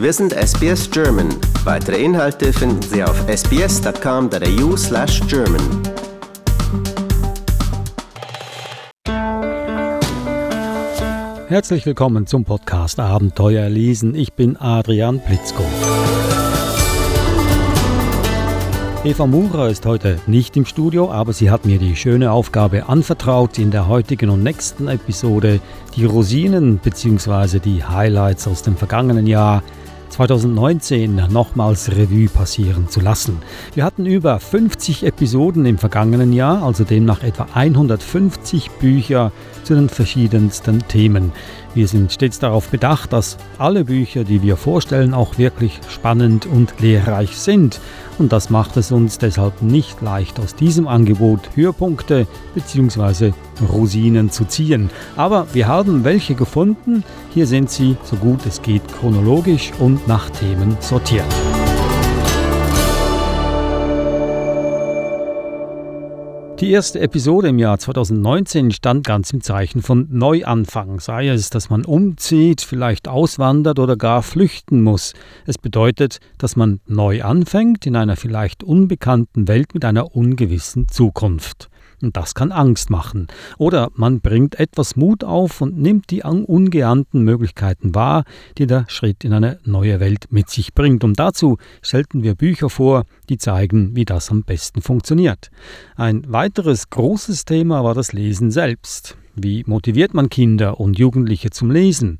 Wir sind SBS German. Weitere Inhalte finden Sie auf sbs.com.au slash German. Herzlich willkommen zum Podcast Abenteuer lesen. Ich bin Adrian Blitzko. Eva Murer ist heute nicht im Studio, aber sie hat mir die schöne Aufgabe anvertraut, in der heutigen und nächsten Episode die Rosinen bzw. die Highlights aus dem vergangenen Jahr 2019 nochmals Revue passieren zu lassen. Wir hatten über 50 Episoden im vergangenen Jahr, also demnach etwa 150 Bücher zu den verschiedensten Themen. Wir sind stets darauf bedacht, dass alle Bücher, die wir vorstellen, auch wirklich spannend und lehrreich sind. Und das macht es uns deshalb nicht leicht, aus diesem Angebot Höhepunkte bzw. Rosinen zu ziehen. Aber wir haben welche gefunden. Hier sind sie, so gut es geht, chronologisch und nach Themen sortiert. Die erste Episode im Jahr 2019 stand ganz im Zeichen von Neuanfang, sei es, dass man umzieht, vielleicht auswandert oder gar flüchten muss. Es bedeutet, dass man neu anfängt in einer vielleicht unbekannten Welt mit einer ungewissen Zukunft. Und das kann Angst machen. Oder man bringt etwas Mut auf und nimmt die ungeahnten Möglichkeiten wahr, die der Schritt in eine neue Welt mit sich bringt. Und dazu stellten wir Bücher vor, die zeigen, wie das am besten funktioniert. Ein weiteres großes Thema war das Lesen selbst. Wie motiviert man Kinder und Jugendliche zum Lesen?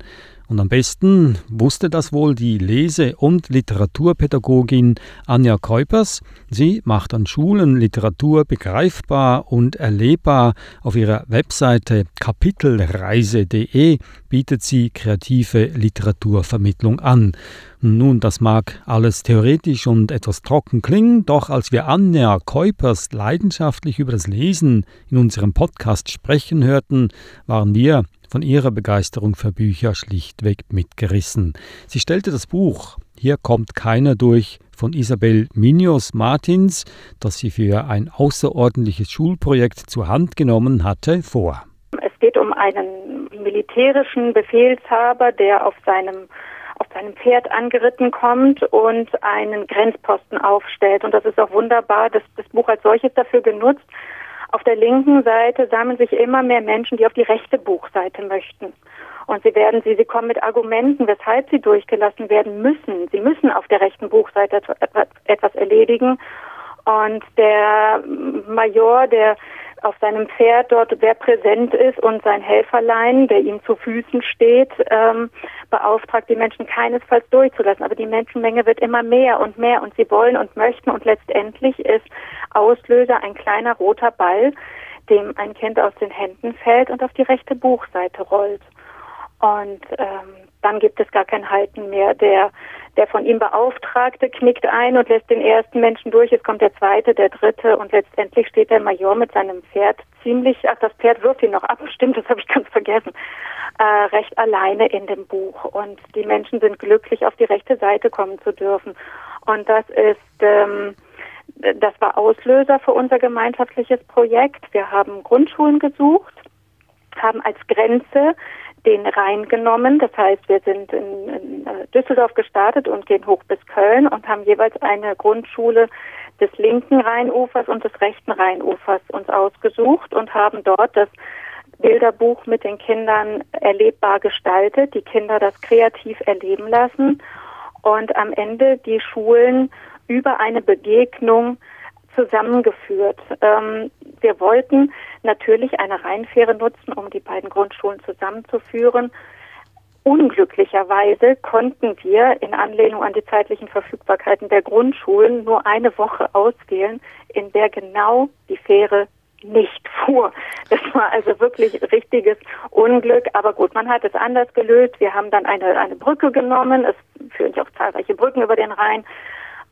Und am besten wusste das wohl die Lese- und Literaturpädagogin Anja Keupers. Sie macht an Schulen Literatur begreifbar und erlebbar. Auf ihrer Webseite kapitelreise.de bietet sie kreative Literaturvermittlung an. Nun, das mag alles theoretisch und etwas trocken klingen, doch als wir Anja Keupers leidenschaftlich über das Lesen in unserem Podcast sprechen hörten, waren wir von ihrer Begeisterung für Bücher schlichtweg mitgerissen. Sie stellte das Buch Hier kommt keiner durch von Isabel Minios Martins, das sie für ein außerordentliches Schulprojekt zur Hand genommen hatte, vor. Es geht um einen militärischen Befehlshaber, der auf seinem auf seinem Pferd angeritten kommt und einen Grenzposten aufstellt. Und das ist auch wunderbar, dass das Buch als solches dafür genutzt, auf der linken Seite sammeln sich immer mehr Menschen, die auf die rechte Buchseite möchten. Und sie werden sie, sie kommen mit Argumenten, weshalb sie durchgelassen werden müssen. Sie müssen auf der rechten Buchseite etwas erledigen. Und der Major, der auf seinem Pferd dort sehr präsent ist und sein Helferlein, der ihm zu Füßen steht, ähm, beauftragt, die Menschen keinesfalls durchzulassen. Aber die Menschenmenge wird immer mehr und mehr und sie wollen und möchten und letztendlich ist Auslöser ein kleiner roter Ball, dem ein Kind aus den Händen fällt und auf die rechte Buchseite rollt. Und ähm, dann gibt es gar kein Halten mehr. Der, der von ihm Beauftragte knickt ein und lässt den ersten Menschen durch. Es kommt der zweite, der dritte und letztendlich steht der Major mit seinem Pferd ziemlich, ach, das Pferd wirft ihn noch ab, stimmt, das habe ich ganz vergessen, äh, recht alleine in dem Buch. Und die Menschen sind glücklich, auf die rechte Seite kommen zu dürfen. Und das ist, ähm, das war Auslöser für unser gemeinschaftliches Projekt. Wir haben Grundschulen gesucht, haben als Grenze den Rhein genommen. Das heißt, wir sind in, in, äh, Düsseldorf gestartet und gehen hoch bis Köln und haben jeweils eine Grundschule des linken Rheinufers und des rechten Rheinufers uns ausgesucht und haben dort das Bilderbuch mit den Kindern erlebbar gestaltet, die Kinder das kreativ erleben lassen und am Ende die Schulen über eine Begegnung zusammengeführt. Ähm, wir wollten natürlich eine Rheinfähre nutzen, um die beiden Grundschulen zusammenzuführen. Unglücklicherweise konnten wir in Anlehnung an die zeitlichen Verfügbarkeiten der Grundschulen nur eine Woche auswählen, in der genau die Fähre nicht fuhr. Das war also wirklich richtiges Unglück. Aber gut, man hat es anders gelöst. Wir haben dann eine, eine Brücke genommen. Es führen sich auch zahlreiche Brücken über den Rhein.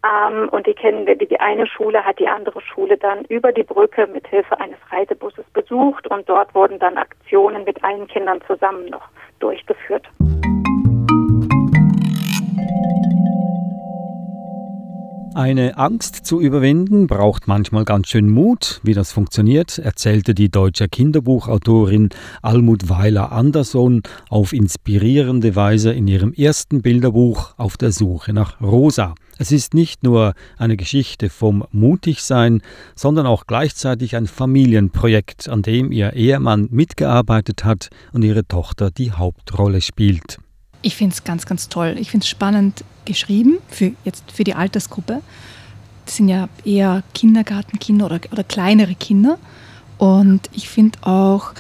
Ähm, und die kennen wir, die eine Schule hat die andere Schule dann über die Brücke mit Hilfe eines Reisebusses besucht und dort wurden dann Aktionen mit allen Kindern zusammen noch durchgeführt. Eine Angst zu überwinden braucht manchmal ganz schön Mut. Wie das funktioniert, erzählte die deutsche Kinderbuchautorin Almut Weiler Andersson auf inspirierende Weise in ihrem ersten Bilderbuch Auf der Suche nach Rosa. Es ist nicht nur eine Geschichte vom Mutigsein, sondern auch gleichzeitig ein Familienprojekt, an dem ihr Ehemann mitgearbeitet hat und ihre Tochter die Hauptrolle spielt. Ich finde es ganz, ganz toll. Ich finde es spannend geschrieben, für jetzt für die Altersgruppe. Das sind ja eher Kindergartenkinder oder, oder kleinere Kinder. Und ich finde auch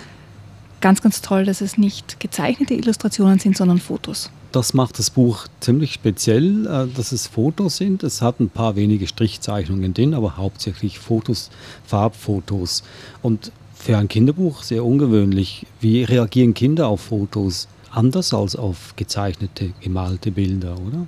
ganz, ganz toll, dass es nicht gezeichnete Illustrationen sind, sondern Fotos. Das macht das Buch ziemlich speziell, äh, dass es Fotos sind. Es hat ein paar wenige Strichzeichnungen drin, aber hauptsächlich Fotos, Farbfotos. Und für ein Kinderbuch sehr ungewöhnlich. Wie reagieren Kinder auf Fotos? Anders als auf gezeichnete, gemalte Bilder, oder?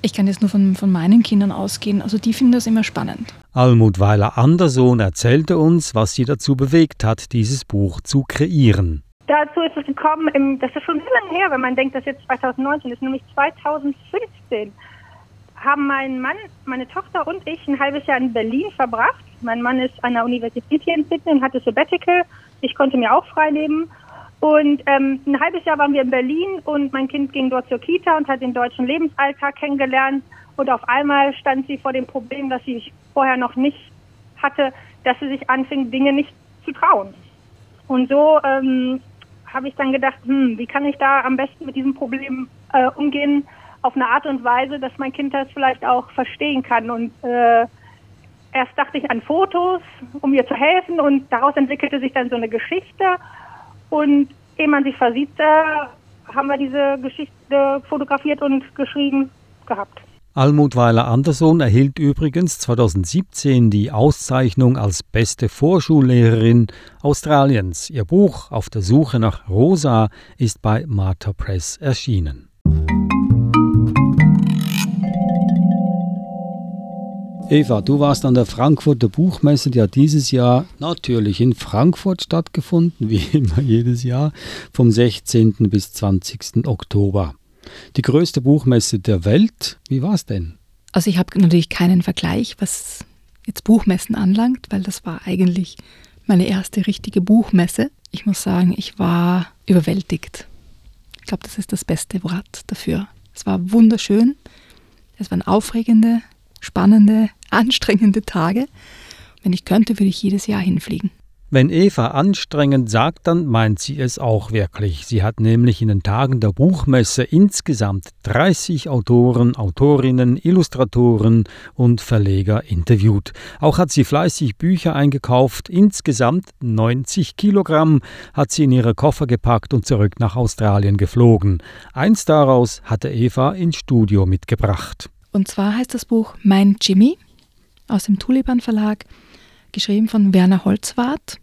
Ich kann jetzt nur von, von meinen Kindern ausgehen, also die finden das immer spannend. Almut Weiler Andersohn erzählte uns, was sie dazu bewegt hat, dieses Buch zu kreieren. Dazu ist es gekommen, im, das ist schon sehr lange her, wenn man denkt, dass jetzt 2019 ist, nämlich 2015 haben mein Mann, meine Tochter und ich ein halbes Jahr in Berlin verbracht. Mein Mann ist an der Universität hier in Sydney und hatte Sabbatical. Ich konnte mir auch frei nehmen. Und ähm, ein halbes Jahr waren wir in Berlin und mein Kind ging dort zur Kita und hat den deutschen Lebensalltag kennengelernt. Und auf einmal stand sie vor dem Problem, das sie vorher noch nicht hatte, dass sie sich anfing, Dinge nicht zu trauen. Und so ähm, habe ich dann gedacht, hm, wie kann ich da am besten mit diesem Problem äh, umgehen, auf eine Art und Weise, dass mein Kind das vielleicht auch verstehen kann. Und äh, erst dachte ich an Fotos, um ihr zu helfen, und daraus entwickelte sich dann so eine Geschichte. Und ehe man sich versieht, äh, haben wir diese Geschichte fotografiert und geschrieben gehabt. Almut Weiler Andersson erhielt übrigens 2017 die Auszeichnung als beste Vorschullehrerin Australiens. Ihr Buch Auf der Suche nach Rosa ist bei Martha Press erschienen. Eva, du warst an der Frankfurter Buchmesse, die hat dieses Jahr natürlich in Frankfurt stattgefunden, wie immer jedes Jahr, vom 16. bis 20. Oktober. Die größte Buchmesse der Welt. Wie war es denn? Also ich habe natürlich keinen Vergleich, was jetzt Buchmessen anlangt, weil das war eigentlich meine erste richtige Buchmesse. Ich muss sagen, ich war überwältigt. Ich glaube, das ist das beste Wort dafür. Es war wunderschön. Es waren aufregende, spannende, anstrengende Tage. Wenn ich könnte, würde ich jedes Jahr hinfliegen. Wenn Eva anstrengend sagt, dann meint sie es auch wirklich. Sie hat nämlich in den Tagen der Buchmesse insgesamt 30 Autoren, Autorinnen, Illustratoren und Verleger interviewt. Auch hat sie fleißig Bücher eingekauft. Insgesamt 90 Kilogramm hat sie in ihre Koffer gepackt und zurück nach Australien geflogen. Eins daraus hatte Eva ins Studio mitgebracht. Und zwar heißt das Buch Mein Jimmy aus dem Tulipan Verlag, geschrieben von Werner Holzwart.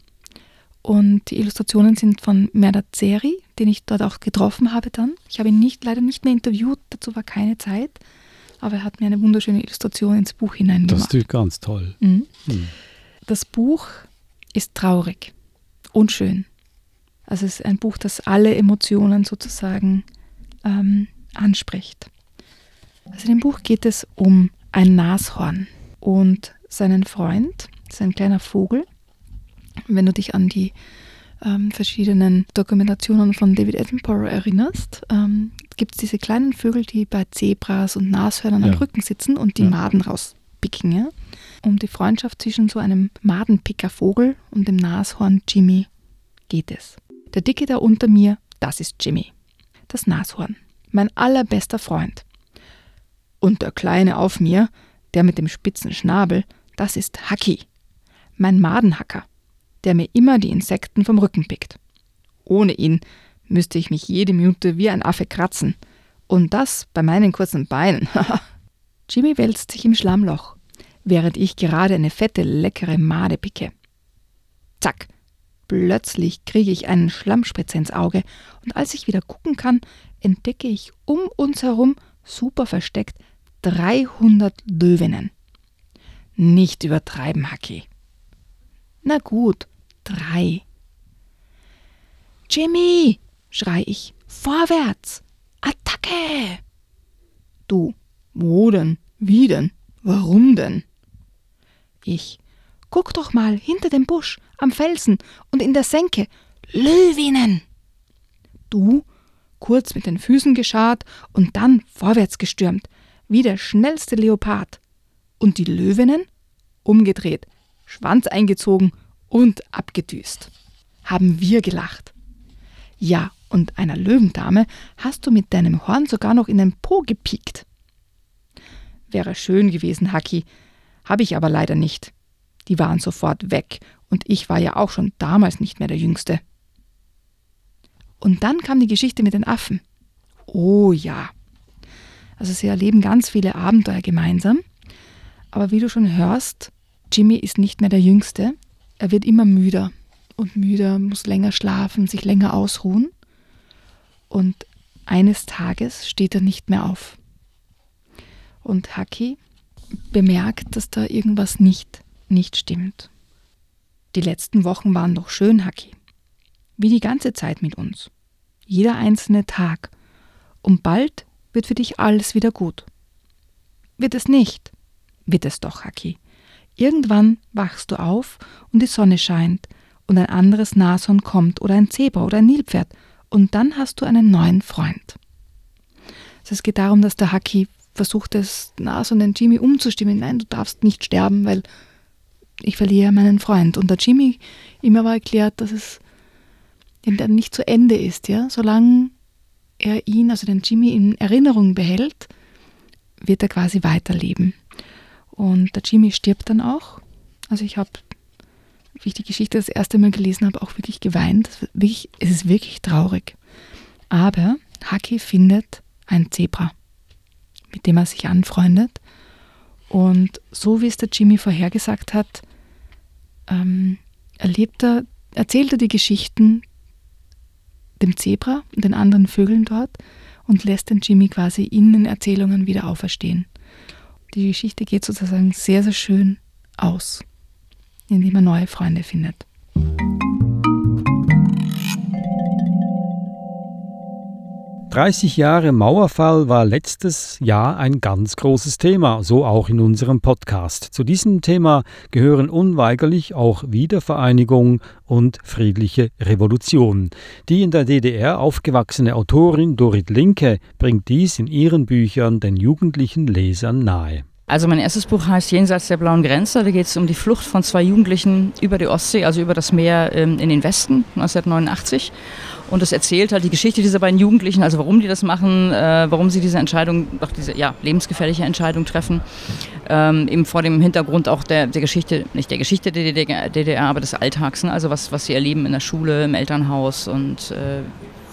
Und die Illustrationen sind von Merdat Zeri, den ich dort auch getroffen habe dann. Ich habe ihn nicht, leider nicht mehr interviewt, dazu war keine Zeit. Aber er hat mir eine wunderschöne Illustration ins Buch hineingemacht. Das ist ganz toll. Mhm. Mhm. Das Buch ist traurig und schön. Also es ist ein Buch, das alle Emotionen sozusagen ähm, anspricht. Also in dem Buch geht es um ein Nashorn und seinen Freund, das ist ein kleiner Vogel. Wenn du dich an die ähm, verschiedenen Dokumentationen von David Attenborough erinnerst, ähm, gibt es diese kleinen Vögel, die bei Zebras und Nashörnern ja. am Rücken sitzen und die ja. Maden rauspicken. Ja? Um die Freundschaft zwischen so einem Madenpickervogel und dem Nashorn Jimmy geht es. Der Dicke da unter mir, das ist Jimmy. Das Nashorn. Mein allerbester Freund. Und der Kleine auf mir, der mit dem spitzen Schnabel, das ist Haki, mein Madenhacker, der mir immer die Insekten vom Rücken pickt. Ohne ihn müsste ich mich jede Minute wie ein Affe kratzen. Und das bei meinen kurzen Beinen. Jimmy wälzt sich im Schlammloch, während ich gerade eine fette, leckere Made picke. Zack! Plötzlich kriege ich einen Schlammspritzer ins Auge und als ich wieder gucken kann, entdecke ich um uns herum, super versteckt, 300 Löwinnen. Nicht übertreiben, Haki. Na gut, drei. Jimmy, schrei ich, vorwärts, Attacke! Du, wo denn? Wie denn? Warum denn? Ich. Guck doch mal hinter dem Busch, am Felsen und in der Senke. Löwinnen! Du, kurz mit den Füßen geschart und dann vorwärts gestürmt, wie der schnellste Leopard. Und die Löwinnen? Umgedreht, Schwanz eingezogen und abgedüst. Haben wir gelacht. Ja, und einer Löwendame hast du mit deinem Horn sogar noch in den Po gepiekt. Wäre schön gewesen, Haki, habe ich aber leider nicht. Die waren sofort weg, und ich war ja auch schon damals nicht mehr der Jüngste. Und dann kam die Geschichte mit den Affen. Oh ja. Also sie erleben ganz viele Abenteuer gemeinsam. Aber wie du schon hörst, Jimmy ist nicht mehr der Jüngste. Er wird immer müder und müder, muss länger schlafen, sich länger ausruhen. Und eines Tages steht er nicht mehr auf. Und Haki bemerkt, dass da irgendwas nicht, nicht stimmt. Die letzten Wochen waren doch schön, Haki. Wie die ganze Zeit mit uns. Jeder einzelne Tag. Und bald wird für dich alles wieder gut. Wird es nicht? Wird es doch, Haki. Irgendwann wachst du auf und die Sonne scheint und ein anderes Nashorn kommt oder ein Zebra oder ein Nilpferd und dann hast du einen neuen Freund. Also es geht darum, dass der Haki versucht, das Nashorn den Jimmy umzustimmen. Nein, du darfst nicht sterben, weil ich verliere meinen Freund. Und der Jimmy ihm aber erklärt, dass es dann nicht zu Ende ist, ja, solange er ihn, also den Jimmy in Erinnerung behält, wird er quasi weiterleben. Und der Jimmy stirbt dann auch. Also ich habe, wie ich die Geschichte das erste Mal gelesen habe, auch wirklich geweint. Es ist wirklich traurig. Aber Haki findet ein Zebra, mit dem er sich anfreundet. Und so wie es der Jimmy vorhergesagt hat, ähm, erlebt er, erzählt er die Geschichten dem Zebra und den anderen Vögeln dort und lässt den Jimmy quasi in den Erzählungen wieder auferstehen. Die Geschichte geht sozusagen sehr, sehr schön aus, indem er neue Freunde findet. 30 Jahre Mauerfall war letztes Jahr ein ganz großes Thema, so auch in unserem Podcast. Zu diesem Thema gehören unweigerlich auch Wiedervereinigung und friedliche Revolution. Die in der DDR aufgewachsene Autorin Dorit Linke bringt dies in ihren Büchern den jugendlichen Lesern nahe. Also mein erstes Buch heißt Jenseits der blauen Grenze. Da geht es um die Flucht von zwei Jugendlichen über die Ostsee, also über das Meer ähm, in den Westen 1989. Und es erzählt halt die Geschichte dieser beiden Jugendlichen, also warum die das machen, äh, warum sie diese Entscheidung, auch diese ja, lebensgefährliche Entscheidung treffen. Ähm, eben vor dem Hintergrund auch der, der Geschichte, nicht der Geschichte der DDR, DDR, aber des Alltags, ne? also was, was sie erleben in der Schule, im Elternhaus und äh,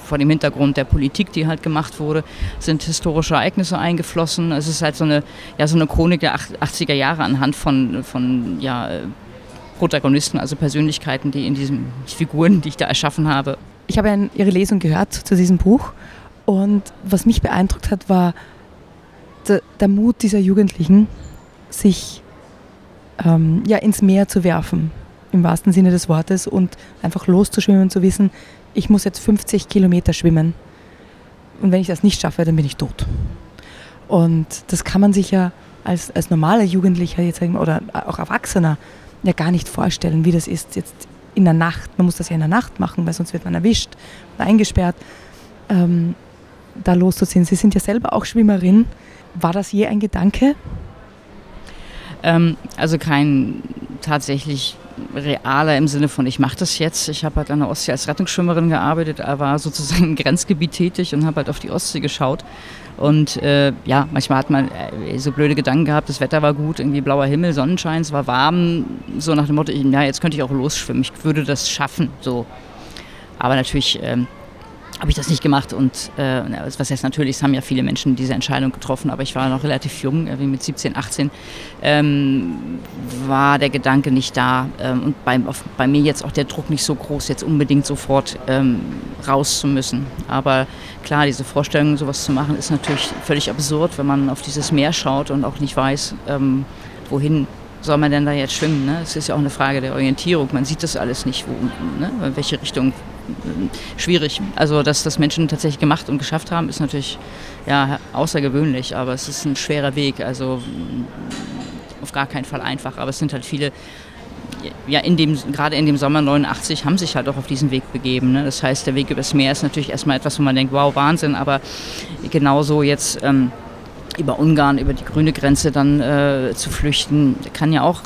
vor dem Hintergrund der Politik, die halt gemacht wurde, sind historische Ereignisse eingeflossen. Es ist halt so eine, ja, so eine Chronik der 80er Jahre anhand von, von ja, Protagonisten, also Persönlichkeiten, die in diesen Figuren, die ich da erschaffen habe, ich habe ja Ihre Lesung gehört zu diesem Buch und was mich beeindruckt hat, war der, der Mut dieser Jugendlichen, sich ähm, ja, ins Meer zu werfen, im wahrsten Sinne des Wortes, und einfach loszuschwimmen und zu wissen, ich muss jetzt 50 Kilometer schwimmen. Und wenn ich das nicht schaffe, dann bin ich tot. Und das kann man sich ja als, als normaler Jugendlicher jetzt oder auch Erwachsener ja gar nicht vorstellen, wie das ist, jetzt in der Nacht, man muss das ja in der Nacht machen, weil sonst wird man erwischt oder eingesperrt, ähm, da loszuziehen. Sie sind ja selber auch Schwimmerin. War das je ein Gedanke? Ähm, also kein tatsächlich realer im Sinne von, ich mache das jetzt. Ich habe halt an der Ostsee als Rettungsschwimmerin gearbeitet, war sozusagen im Grenzgebiet tätig und habe halt auf die Ostsee geschaut. Und äh, ja, manchmal hat man äh, so blöde Gedanken gehabt, das Wetter war gut, irgendwie blauer Himmel, Sonnenschein, es war warm, so nach dem Motto, ja, jetzt könnte ich auch losschwimmen, ich würde das schaffen, so. Aber natürlich ähm, habe ich das nicht gemacht und äh, was heißt natürlich, es haben ja viele Menschen diese Entscheidung getroffen, aber ich war noch relativ jung, wie mit 17, 18, ähm, war der Gedanke nicht da ähm, und bei, auf, bei mir jetzt auch der Druck nicht so groß, jetzt unbedingt sofort ähm, raus zu müssen. Aber klar, diese Vorstellung, sowas zu machen, ist natürlich völlig absurd, wenn man auf dieses Meer schaut und auch nicht weiß, ähm, wohin soll man denn da jetzt schwimmen? Ne? Es ist ja auch eine Frage der Orientierung. Man sieht das alles nicht, wo, ne? in welche Richtung. Schwierig. Also, dass das Menschen tatsächlich gemacht und geschafft haben, ist natürlich ja, außergewöhnlich, aber es ist ein schwerer Weg. Also, auf gar keinen Fall einfach, aber es sind halt viele ja, in dem, gerade in dem Sommer 89 haben sich halt auch auf diesen Weg begeben. Ne? Das heißt, der Weg übers Meer ist natürlich erstmal etwas, wo man denkt, wow, Wahnsinn, aber genauso jetzt ähm, über Ungarn, über die grüne Grenze dann äh, zu flüchten, kann ja auch,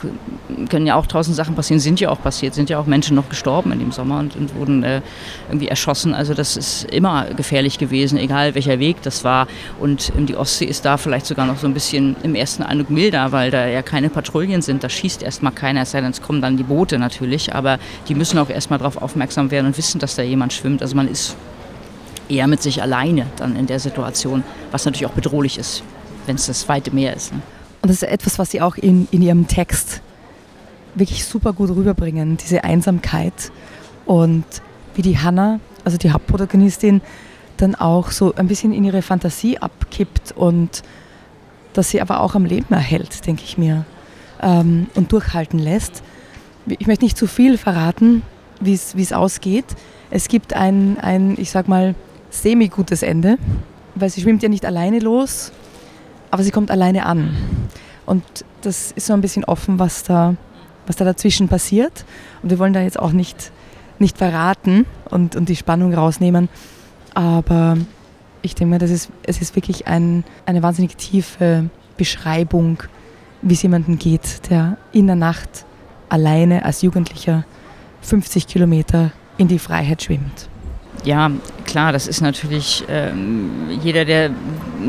können ja auch tausend Sachen passieren, sind ja auch passiert, sind ja auch Menschen noch gestorben in dem Sommer und, und wurden äh, irgendwie erschossen. Also das ist immer gefährlich gewesen, egal welcher Weg das war. Und ähm, die Ostsee ist da vielleicht sogar noch so ein bisschen im ersten Eindruck milder, weil da ja keine Patrouillen sind. Da schießt erstmal keiner, es sei denn, es kommen dann die Boote natürlich, aber die müssen auch erstmal darauf aufmerksam werden und wissen, dass da jemand schwimmt. Also man ist eher mit sich alleine dann in der Situation, was natürlich auch bedrohlich ist wenn es das weite Meer ist. Ne? Und das ist etwas, was Sie auch in, in Ihrem Text wirklich super gut rüberbringen, diese Einsamkeit und wie die Hannah, also die Hauptprotagonistin, dann auch so ein bisschen in ihre Fantasie abkippt und dass sie aber auch am Leben erhält, denke ich mir, ähm, und durchhalten lässt. Ich möchte nicht zu viel verraten, wie es ausgeht. Es gibt ein, ein, ich sag mal, semi-gutes Ende, weil sie schwimmt ja nicht alleine los, aber sie kommt alleine an. Und das ist so ein bisschen offen, was da, was da dazwischen passiert. Und wir wollen da jetzt auch nicht, nicht verraten und, und die Spannung rausnehmen. Aber ich denke mal, das ist, es ist wirklich ein, eine wahnsinnig tiefe Beschreibung, wie es jemandem geht, der in der Nacht alleine als Jugendlicher 50 Kilometer in die Freiheit schwimmt. Ja, klar, das ist natürlich, ähm, jeder, der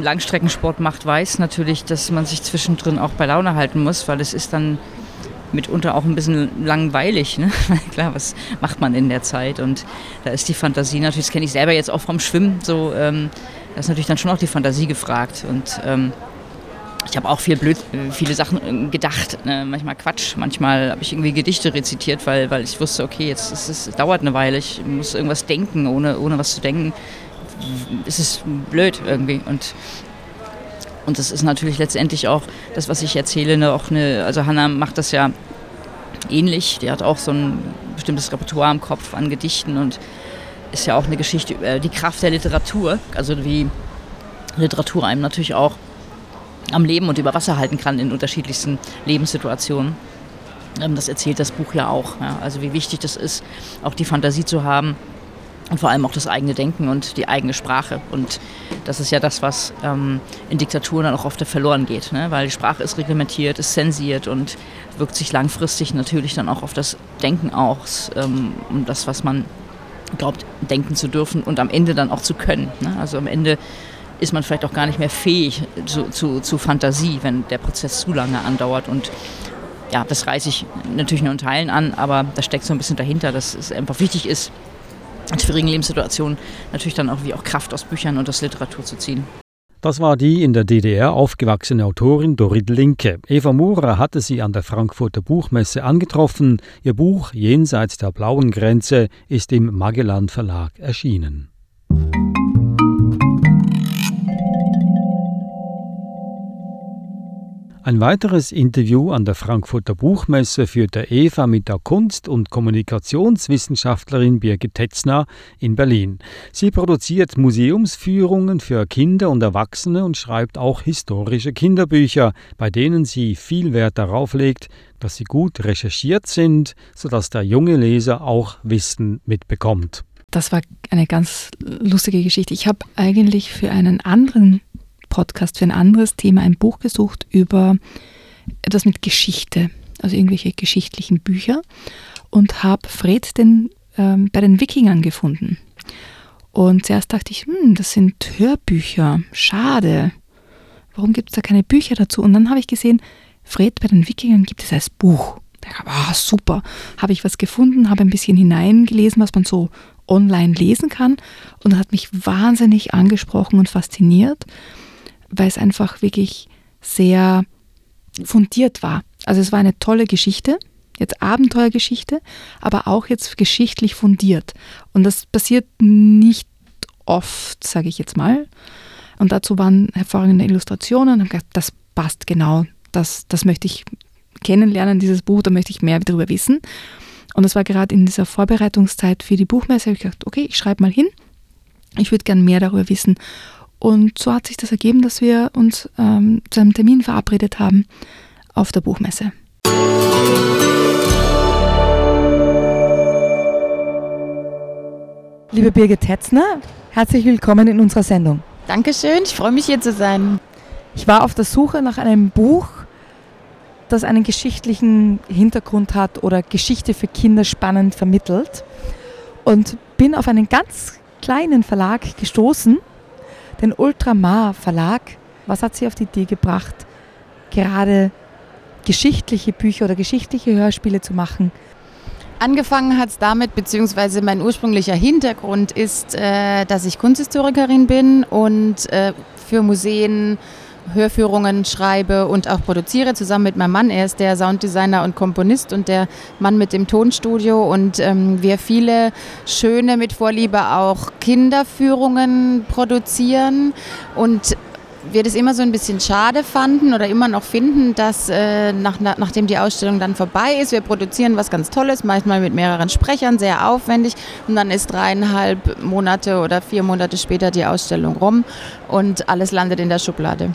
Langstreckensport macht, weiß natürlich, dass man sich zwischendrin auch bei Laune halten muss, weil es ist dann mitunter auch ein bisschen langweilig. Ne? klar, was macht man in der Zeit? Und da ist die Fantasie natürlich, das kenne ich selber jetzt auch vom Schwimmen, so, ähm, da ist natürlich dann schon auch die Fantasie gefragt. Und ähm, ich habe auch viel blöd, äh, viele Sachen äh, gedacht, ne? manchmal Quatsch, manchmal habe ich irgendwie Gedichte rezitiert, weil, weil ich wusste, okay, jetzt es, es dauert eine Weile, ich muss irgendwas denken, ohne, ohne was zu denken. Es ist blöd irgendwie und und das ist natürlich letztendlich auch das, was ich erzähle, ne, auch eine, also Hannah macht das ja ähnlich, die hat auch so ein bestimmtes Repertoire im Kopf an Gedichten und ist ja auch eine Geschichte über die Kraft der Literatur, also wie Literatur einem natürlich auch am Leben und über Wasser halten kann in unterschiedlichsten Lebenssituationen. Ähm, das erzählt das Buch ja auch. Also wie wichtig das ist, auch die Fantasie zu haben und vor allem auch das eigene Denken und die eigene Sprache. Und das ist ja das, was ähm, in Diktaturen dann auch oft verloren geht, ne? weil die Sprache ist reglementiert, ist zensiert und wirkt sich langfristig natürlich dann auch auf das Denken aus, ähm, und das, was man glaubt, denken zu dürfen und am Ende dann auch zu können. Ne? Also am Ende ist man vielleicht auch gar nicht mehr fähig zu, zu, zu Fantasie, wenn der Prozess zu lange andauert. Und ja, das reiße ich natürlich nur in Teilen an, aber da steckt so ein bisschen dahinter, dass es einfach wichtig ist, in schwierigen Lebenssituationen natürlich dann auch wie auch Kraft aus Büchern und aus Literatur zu ziehen. Das war die in der DDR aufgewachsene Autorin Dorit Linke. Eva Murer hatte sie an der Frankfurter Buchmesse angetroffen. Ihr Buch Jenseits der blauen Grenze ist im Magellan Verlag erschienen. Ein weiteres Interview an der Frankfurter Buchmesse führte Eva mit der Kunst- und Kommunikationswissenschaftlerin Birgit Tetzner in Berlin. Sie produziert Museumsführungen für Kinder und Erwachsene und schreibt auch historische Kinderbücher, bei denen sie viel Wert darauf legt, dass sie gut recherchiert sind, sodass der junge Leser auch Wissen mitbekommt. Das war eine ganz lustige Geschichte. Ich habe eigentlich für einen anderen Podcast für ein anderes Thema ein Buch gesucht über etwas mit Geschichte, also irgendwelche geschichtlichen Bücher und habe Fred den, ähm, bei den Wikingern gefunden. Und zuerst dachte ich, hm, das sind Hörbücher, schade. Warum gibt es da keine Bücher dazu? Und dann habe ich gesehen, Fred bei den Wikingern gibt es als Buch. Da dachte, ah, super. Habe ich was gefunden, habe ein bisschen hineingelesen, was man so online lesen kann. Und das hat mich wahnsinnig angesprochen und fasziniert weil es einfach wirklich sehr fundiert war. Also es war eine tolle Geschichte, jetzt Abenteuergeschichte, aber auch jetzt geschichtlich fundiert. Und das passiert nicht oft, sage ich jetzt mal. Und dazu waren hervorragende Illustrationen und gedacht, das passt genau, das, das möchte ich kennenlernen, dieses Buch, da möchte ich mehr darüber wissen. Und das war gerade in dieser Vorbereitungszeit für die Buchmesse, habe ich gedacht, okay, ich schreibe mal hin. Ich würde gern mehr darüber wissen. Und so hat sich das ergeben, dass wir uns ähm, zu einem Termin verabredet haben auf der Buchmesse. Liebe Birgit Hetzner, herzlich willkommen in unserer Sendung. Dankeschön, ich freue mich hier zu sein. Ich war auf der Suche nach einem Buch, das einen geschichtlichen Hintergrund hat oder Geschichte für Kinder spannend vermittelt und bin auf einen ganz kleinen Verlag gestoßen, den Ultramar Verlag. Was hat Sie auf die Idee gebracht, gerade geschichtliche Bücher oder geschichtliche Hörspiele zu machen? Angefangen hat es damit, beziehungsweise mein ursprünglicher Hintergrund ist, äh, dass ich Kunsthistorikerin bin und äh, für Museen Hörführungen schreibe und auch produziere, zusammen mit meinem Mann. Er ist der Sounddesigner und Komponist und der Mann mit dem Tonstudio. Und ähm, wir viele schöne, mit Vorliebe auch Kinderführungen produzieren. Und wir das immer so ein bisschen schade fanden oder immer noch finden, dass äh, nach, nachdem die Ausstellung dann vorbei ist, wir produzieren was ganz Tolles, manchmal mit mehreren Sprechern, sehr aufwendig und dann ist dreieinhalb Monate oder vier Monate später die Ausstellung rum und alles landet in der Schublade.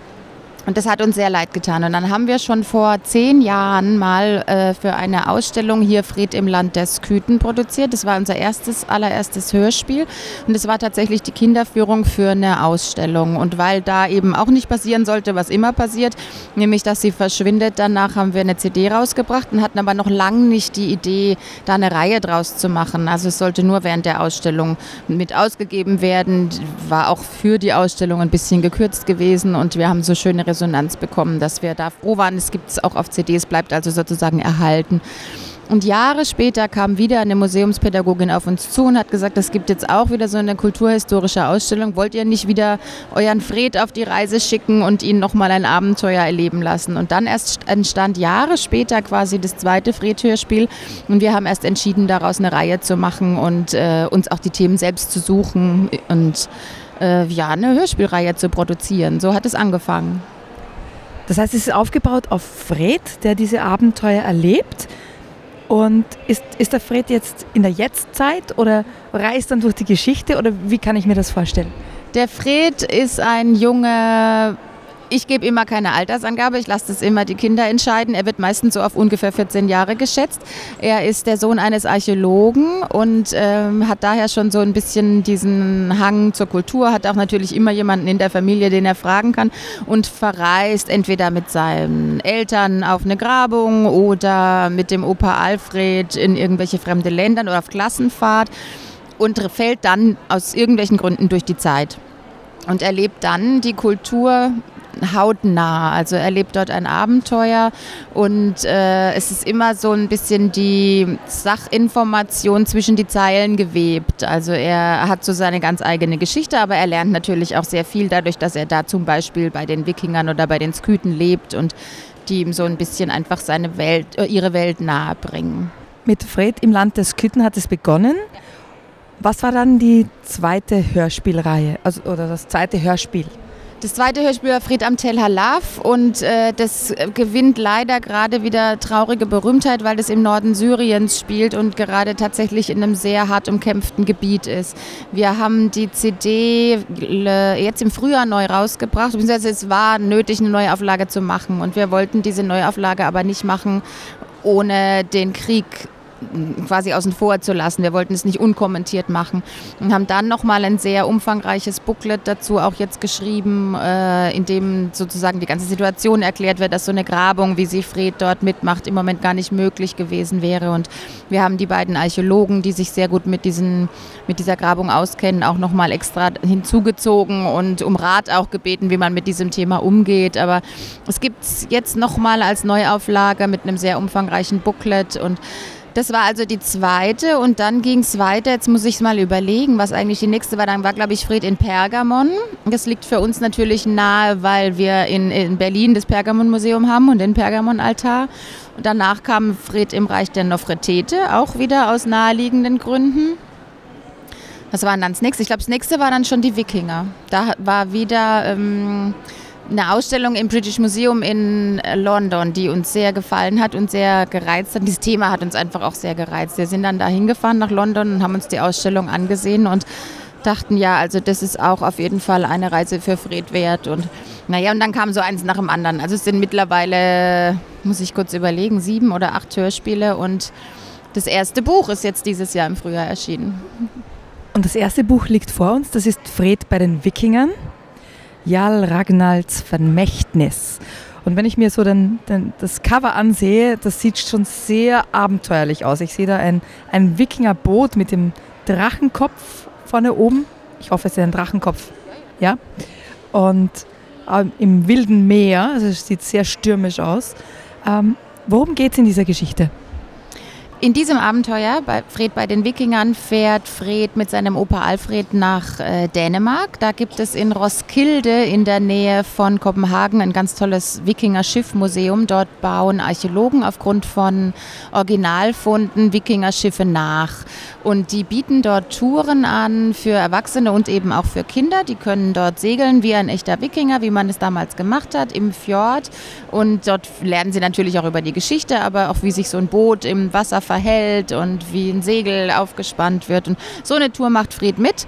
Und das hat uns sehr leid getan. Und dann haben wir schon vor zehn Jahren mal äh, für eine Ausstellung hier Fried im Land der Sküten produziert. Das war unser erstes, allererstes Hörspiel. Und es war tatsächlich die Kinderführung für eine Ausstellung. Und weil da eben auch nicht passieren sollte, was immer passiert, nämlich dass sie verschwindet, danach haben wir eine CD rausgebracht und hatten aber noch lange nicht die Idee, da eine Reihe draus zu machen. Also es sollte nur während der Ausstellung mit ausgegeben werden. War auch für die Ausstellung ein bisschen gekürzt gewesen und wir haben so schöne Resonanz bekommen, dass wir da froh waren. Es gibt es auch auf CDs, bleibt also sozusagen erhalten. Und Jahre später kam wieder eine Museumspädagogin auf uns zu und hat gesagt, es gibt jetzt auch wieder so eine kulturhistorische Ausstellung. Wollt ihr nicht wieder euren Fred auf die Reise schicken und ihn nochmal ein Abenteuer erleben lassen? Und dann erst entstand Jahre später quasi das zweite Fred-Hörspiel und wir haben erst entschieden, daraus eine Reihe zu machen und äh, uns auch die Themen selbst zu suchen und äh, ja, eine Hörspielreihe zu produzieren. So hat es angefangen. Das heißt, es ist aufgebaut auf Fred, der diese Abenteuer erlebt. Und ist, ist der Fred jetzt in der Jetztzeit oder reist dann durch die Geschichte oder wie kann ich mir das vorstellen? Der Fred ist ein junger ich gebe immer keine Altersangabe, ich lasse das immer die Kinder entscheiden. Er wird meistens so auf ungefähr 14 Jahre geschätzt. Er ist der Sohn eines Archäologen und ähm, hat daher schon so ein bisschen diesen Hang zur Kultur, hat auch natürlich immer jemanden in der Familie, den er fragen kann und verreist entweder mit seinen Eltern auf eine Grabung oder mit dem Opa Alfred in irgendwelche fremde Länder oder auf Klassenfahrt und fällt dann aus irgendwelchen Gründen durch die Zeit und erlebt dann die Kultur hautnah. Also er lebt dort ein Abenteuer und äh, es ist immer so ein bisschen die Sachinformation zwischen die Zeilen gewebt. Also er hat so seine ganz eigene Geschichte, aber er lernt natürlich auch sehr viel dadurch, dass er da zum Beispiel bei den Wikingern oder bei den Sküten lebt und die ihm so ein bisschen einfach seine Welt, äh, ihre Welt nahe bringen. Mit Fred im Land der Sküten hat es begonnen. Was war dann die zweite Hörspielreihe, also, oder das zweite Hörspiel? Das zweite Hörspiel war Fried am Tel Halaf und äh, das gewinnt leider gerade wieder traurige Berühmtheit, weil es im Norden Syriens spielt und gerade tatsächlich in einem sehr hart umkämpften Gebiet ist. Wir haben die CD jetzt im Frühjahr neu rausgebracht, beziehungsweise es war nötig, eine Neuauflage zu machen und wir wollten diese Neuauflage aber nicht machen, ohne den Krieg quasi außen vor zu lassen. Wir wollten es nicht unkommentiert machen und haben dann nochmal ein sehr umfangreiches Booklet dazu auch jetzt geschrieben, äh, in dem sozusagen die ganze Situation erklärt wird, dass so eine Grabung, wie sie Fred dort mitmacht, im Moment gar nicht möglich gewesen wäre. Und wir haben die beiden Archäologen, die sich sehr gut mit, diesen, mit dieser Grabung auskennen, auch nochmal extra hinzugezogen und um Rat auch gebeten, wie man mit diesem Thema umgeht. Aber es gibt es jetzt nochmal als Neuauflage mit einem sehr umfangreichen Booklet und das war also die zweite und dann ging es weiter. Jetzt muss ich es mal überlegen, was eigentlich die nächste war. Dann war, glaube ich, Fred in Pergamon. Das liegt für uns natürlich nahe, weil wir in, in Berlin das Pergamon-Museum haben und den Pergamon-Altar. Und danach kam Fred im Reich der Nofretete, auch wieder aus naheliegenden Gründen. Was war dann das nächste? Ich glaube, das nächste war dann schon die Wikinger. Da war wieder... Ähm, eine Ausstellung im British Museum in äh, London, die uns sehr gefallen hat und sehr gereizt hat. Dieses Thema hat uns einfach auch sehr gereizt. Wir sind dann da hingefahren nach London und haben uns die Ausstellung angesehen und dachten, ja, also das ist auch auf jeden Fall eine Reise für Fred wert. Und Naja, und dann kam so eins nach dem anderen. Also es sind mittlerweile, muss ich kurz überlegen, sieben oder acht Hörspiele und das erste Buch ist jetzt dieses Jahr im Frühjahr erschienen. Und das erste Buch liegt vor uns, das ist Fred bei den Wikingern, Jarl Ragnalds Vermächtnis. Und wenn ich mir so den, den, das Cover ansehe, das sieht schon sehr abenteuerlich aus. Ich sehe da ein, ein Wikingerboot mit dem Drachenkopf vorne oben. Ich hoffe, es ist ein Drachenkopf. Ja. Und ähm, im wilden Meer, also es sieht sehr stürmisch aus. Ähm, worum geht es in dieser Geschichte? In diesem Abenteuer, bei Fred bei den Wikingern, fährt Fred mit seinem Opa Alfred nach äh, Dänemark. Da gibt es in Roskilde in der Nähe von Kopenhagen ein ganz tolles Wikinger-Schiffmuseum. Dort bauen Archäologen aufgrund von Originalfunden Wikingerschiffe nach. Und die bieten dort Touren an für Erwachsene und eben auch für Kinder. Die können dort segeln wie ein echter Wikinger, wie man es damals gemacht hat, im Fjord. Und dort lernen sie natürlich auch über die Geschichte, aber auch wie sich so ein Boot im Wasser verhält und wie ein Segel aufgespannt wird. Und so eine Tour macht Fred mit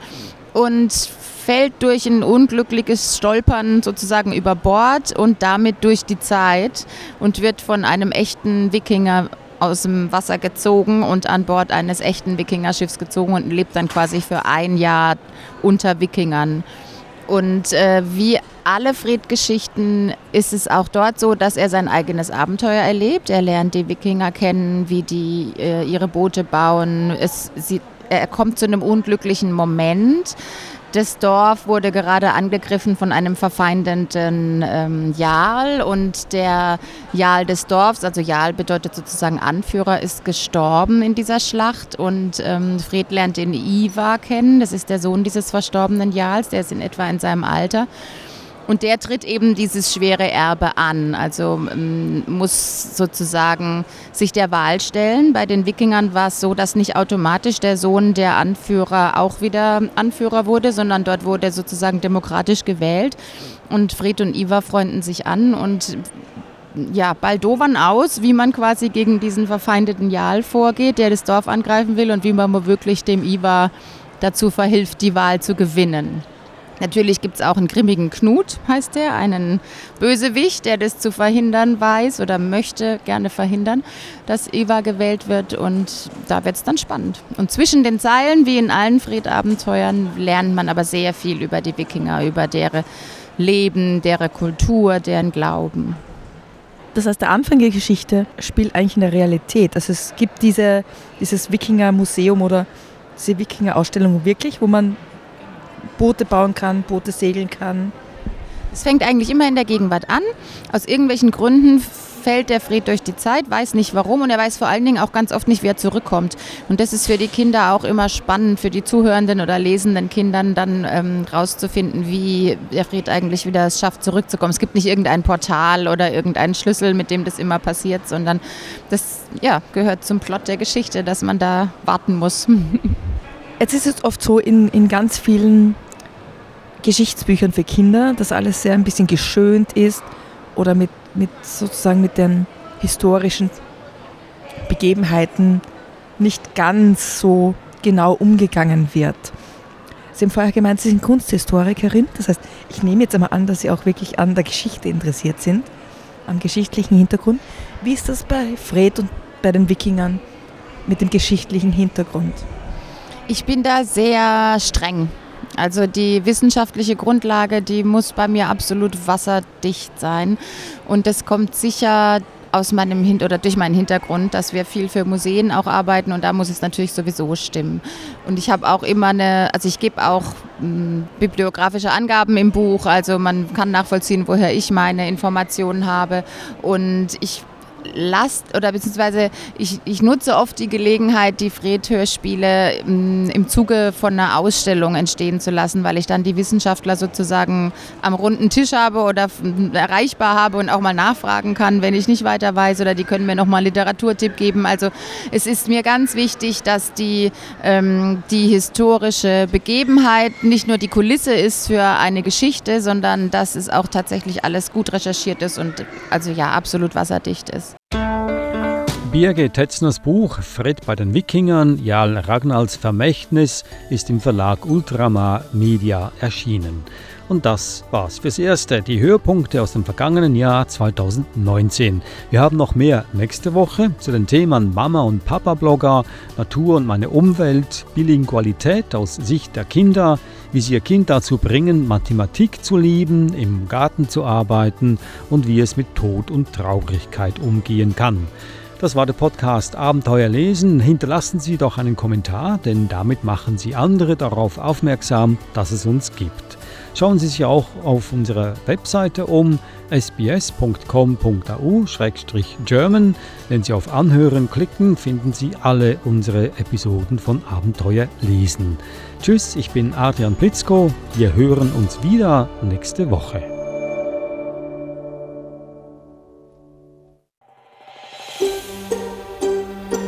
und fällt durch ein unglückliches Stolpern sozusagen über Bord und damit durch die Zeit und wird von einem echten Wikinger aus dem Wasser gezogen und an Bord eines echten Wikingerschiffs gezogen und lebt dann quasi für ein Jahr unter Wikingern. Und äh, wie alle Fred-Geschichten ist es auch dort so, dass er sein eigenes Abenteuer erlebt. Er lernt die Wikinger kennen, wie die äh, ihre Boote bauen. Es, sie, er kommt zu einem unglücklichen Moment. Das Dorf wurde gerade angegriffen von einem verfeindeten ähm, Jarl und der Jarl des Dorfs, also Jarl bedeutet sozusagen Anführer, ist gestorben in dieser Schlacht und ähm, Fred lernt den Ivar kennen, das ist der Sohn dieses verstorbenen Jarls, der ist in etwa in seinem Alter. Und der tritt eben dieses schwere Erbe an, also ähm, muss sozusagen sich der Wahl stellen. Bei den Wikingern war es so, dass nicht automatisch der Sohn der Anführer auch wieder Anführer wurde, sondern dort wurde sozusagen demokratisch gewählt. Und Fred und Ivar freunden sich an und ja, baldowern aus, wie man quasi gegen diesen verfeindeten Jarl vorgeht, der das Dorf angreifen will und wie man wirklich dem Ivar dazu verhilft, die Wahl zu gewinnen. Natürlich gibt es auch einen grimmigen Knut, heißt der, einen Bösewicht, der das zu verhindern weiß oder möchte gerne verhindern, dass Eva gewählt wird und da wird es dann spannend. Und zwischen den Zeilen, wie in allen Friedabenteuern, lernt man aber sehr viel über die Wikinger, über deren Leben, deren Kultur, deren Glauben. Das heißt, der Anfang der Geschichte spielt eigentlich in der Realität. Also es gibt diese, dieses Wikinger-Museum oder diese Wikinger-Ausstellung wirklich, wo man Boote bauen kann, Boote segeln kann. Es fängt eigentlich immer in der Gegenwart an. Aus irgendwelchen Gründen fällt der Fred durch die Zeit, weiß nicht warum und er weiß vor allen Dingen auch ganz oft nicht, wie er zurückkommt. Und das ist für die Kinder auch immer spannend, für die zuhörenden oder lesenden Kindern dann ähm, rauszufinden, wie der Fred eigentlich wieder es schafft, zurückzukommen. Es gibt nicht irgendein Portal oder irgendeinen Schlüssel, mit dem das immer passiert, sondern das ja, gehört zum Plot der Geschichte, dass man da warten muss. Jetzt ist es oft so in, in ganz vielen Geschichtsbüchern für Kinder, dass alles sehr ein bisschen geschönt ist oder mit, mit sozusagen mit den historischen Begebenheiten nicht ganz so genau umgegangen wird. Sie haben vorher gemeint, Sie sind Kunsthistorikerin. Das heißt, ich nehme jetzt einmal an, dass Sie auch wirklich an der Geschichte interessiert sind, am geschichtlichen Hintergrund. Wie ist das bei Fred und bei den Wikingern mit dem geschichtlichen Hintergrund? Ich bin da sehr streng. Also die wissenschaftliche Grundlage, die muss bei mir absolut wasserdicht sein. Und das kommt sicher aus meinem Hin oder durch meinen Hintergrund, dass wir viel für Museen auch arbeiten und da muss es natürlich sowieso stimmen. Und ich habe auch immer eine, also ich gebe auch m, hm, bibliografische Angaben im Buch, also man kann nachvollziehen, woher ich meine Informationen habe und ich lasst oder beziehungsweise ich, ich nutze oft die Gelegenheit, die Fred-Hörspiele mm, im Zuge von einer Ausstellung entstehen zu lassen, weil ich dann die Wissenschaftler sozusagen am runden Tisch habe oder erreichbar habe und auch mal nachfragen kann, wenn ich nicht weiter weiß oder die können mir nochmal einen Literaturtipp geben. Also es ist mir ganz wichtig, dass die, ähm, die historische Begebenheit nicht nur die Kulisse ist für eine Geschichte, sondern dass es auch tatsächlich alles gut recherchiert ist und also ja, absolut wasserdicht ist. Birgit Tetzners Buch Fred bei den Wikingern, Jarl Ragnalds Vermächtnis ist im Verlag Ultramar Media erschienen. Und das war's fürs Erste. Die Höhepunkte aus dem vergangenen Jahr 2019. Wir haben noch mehr nächste Woche zu den Themen Mama und Papa Blogger, Natur und meine Umwelt, Bilingualität aus Sicht der Kinder, wie sie ihr Kind dazu bringen, Mathematik zu lieben, im Garten zu arbeiten und wie es mit Tod und Traurigkeit umgehen kann. Das war der Podcast Abenteuer lesen. Hinterlassen Sie doch einen Kommentar, denn damit machen Sie andere darauf aufmerksam, dass es uns gibt. Schauen Sie sich auch auf unserer Webseite um sbs.com.au-german. Wenn Sie auf Anhören klicken, finden Sie alle unsere Episoden von Abenteuer lesen. Tschüss, ich bin Adrian Plitzko. Wir hören uns wieder nächste Woche.